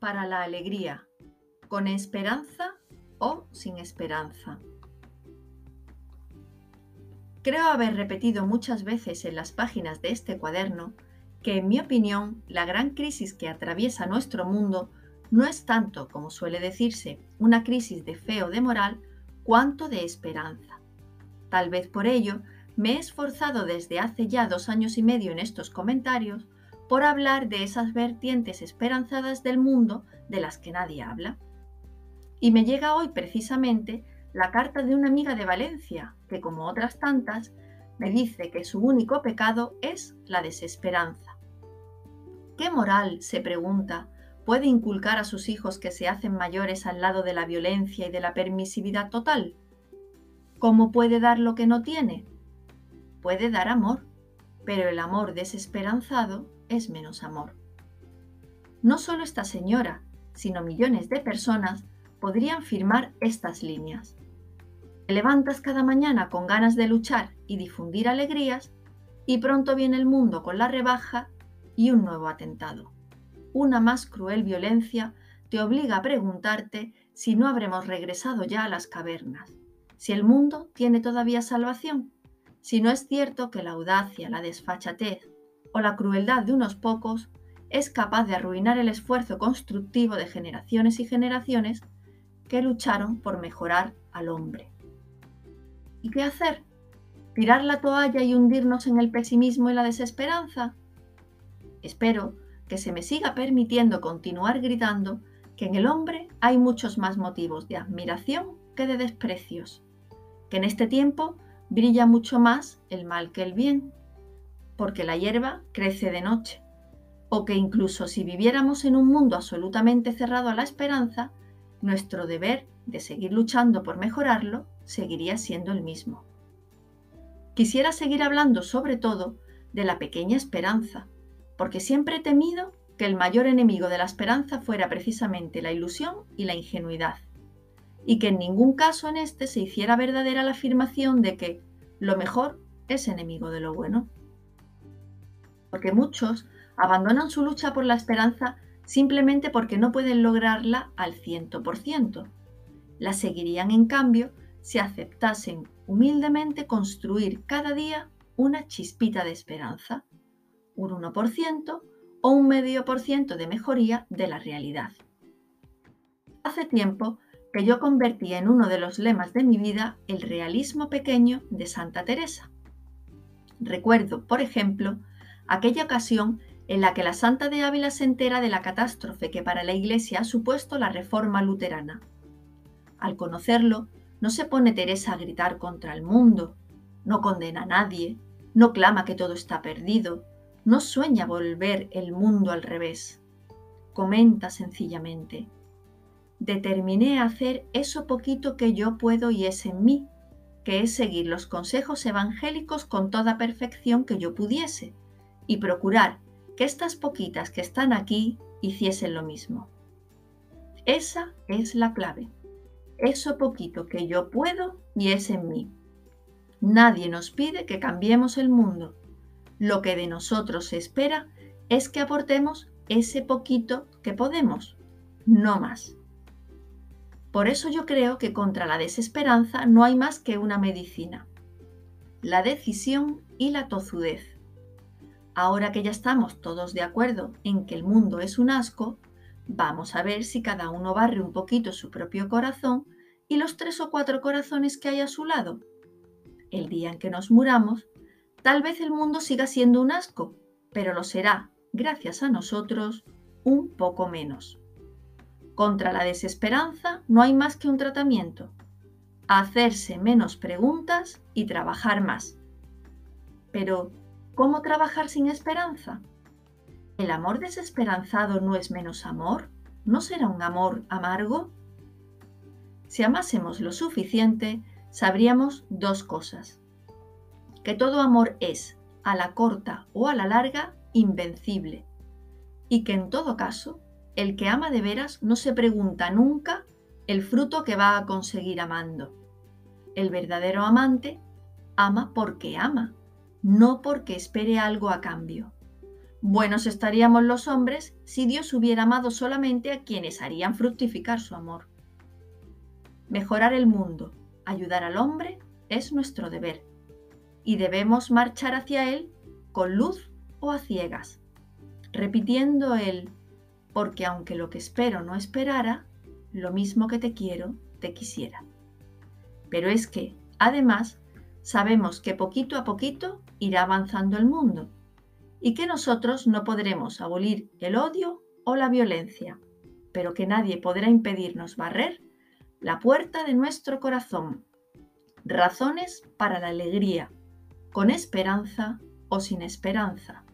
para la alegría, con esperanza o sin esperanza. Creo haber repetido muchas veces en las páginas de este cuaderno que, en mi opinión, la gran crisis que atraviesa nuestro mundo no es tanto, como suele decirse, una crisis de fe o de moral, cuanto de esperanza. Tal vez por ello me he esforzado desde hace ya dos años y medio en estos comentarios por hablar de esas vertientes esperanzadas del mundo de las que nadie habla. Y me llega hoy precisamente la carta de una amiga de Valencia, que como otras tantas, me dice que su único pecado es la desesperanza. ¿Qué moral, se pregunta, puede inculcar a sus hijos que se hacen mayores al lado de la violencia y de la permisividad total? ¿Cómo puede dar lo que no tiene? Puede dar amor, pero el amor desesperanzado es menos amor. No solo esta señora, sino millones de personas podrían firmar estas líneas. Te levantas cada mañana con ganas de luchar y difundir alegrías y pronto viene el mundo con la rebaja y un nuevo atentado. Una más cruel violencia te obliga a preguntarte si no habremos regresado ya a las cavernas, si el mundo tiene todavía salvación, si no es cierto que la audacia, la desfachatez o la crueldad de unos pocos es capaz de arruinar el esfuerzo constructivo de generaciones y generaciones que lucharon por mejorar al hombre. ¿Y qué hacer? ¿Tirar la toalla y hundirnos en el pesimismo y la desesperanza? Espero que se me siga permitiendo continuar gritando que en el hombre hay muchos más motivos de admiración que de desprecios, que en este tiempo brilla mucho más el mal que el bien, porque la hierba crece de noche, o que incluso si viviéramos en un mundo absolutamente cerrado a la esperanza, nuestro deber de seguir luchando por mejorarlo seguiría siendo el mismo. Quisiera seguir hablando sobre todo de la pequeña esperanza, porque siempre he temido que el mayor enemigo de la esperanza fuera precisamente la ilusión y la ingenuidad, y que en ningún caso en este se hiciera verdadera la afirmación de que lo mejor es enemigo de lo bueno. Porque muchos abandonan su lucha por la esperanza simplemente porque no pueden lograrla al ciento por ciento. La seguirían en cambio si aceptasen humildemente construir cada día una chispita de esperanza, un 1% o un medio por ciento de mejoría de la realidad. Hace tiempo que yo convertí en uno de los lemas de mi vida el realismo pequeño de Santa Teresa. Recuerdo, por ejemplo, aquella ocasión en la que la Santa de Ávila se entera de la catástrofe que para la Iglesia ha supuesto la reforma luterana. Al conocerlo, no se pone Teresa a gritar contra el mundo, no condena a nadie, no clama que todo está perdido, no sueña volver el mundo al revés. Comenta sencillamente, determiné hacer eso poquito que yo puedo y es en mí, que es seguir los consejos evangélicos con toda perfección que yo pudiese, y procurar que estas poquitas que están aquí hiciesen lo mismo. Esa es la clave. Eso poquito que yo puedo y es en mí. Nadie nos pide que cambiemos el mundo. Lo que de nosotros se espera es que aportemos ese poquito que podemos, no más. Por eso yo creo que contra la desesperanza no hay más que una medicina, la decisión y la tozudez. Ahora que ya estamos todos de acuerdo en que el mundo es un asco, vamos a ver si cada uno barre un poquito su propio corazón y los tres o cuatro corazones que hay a su lado. El día en que nos muramos, tal vez el mundo siga siendo un asco, pero lo será, gracias a nosotros, un poco menos. Contra la desesperanza no hay más que un tratamiento, hacerse menos preguntas y trabajar más. Pero, ¿Cómo trabajar sin esperanza? ¿El amor desesperanzado no es menos amor? ¿No será un amor amargo? Si amásemos lo suficiente, sabríamos dos cosas. Que todo amor es, a la corta o a la larga, invencible. Y que en todo caso, el que ama de veras no se pregunta nunca el fruto que va a conseguir amando. El verdadero amante ama porque ama no porque espere algo a cambio. Buenos estaríamos los hombres si Dios hubiera amado solamente a quienes harían fructificar su amor. Mejorar el mundo, ayudar al hombre, es nuestro deber, y debemos marchar hacia él con luz o a ciegas, repitiendo el porque aunque lo que espero no esperara, lo mismo que te quiero, te quisiera. Pero es que, además, sabemos que poquito a poquito irá avanzando el mundo y que nosotros no podremos abolir el odio o la violencia, pero que nadie podrá impedirnos barrer la puerta de nuestro corazón. Razones para la alegría, con esperanza o sin esperanza.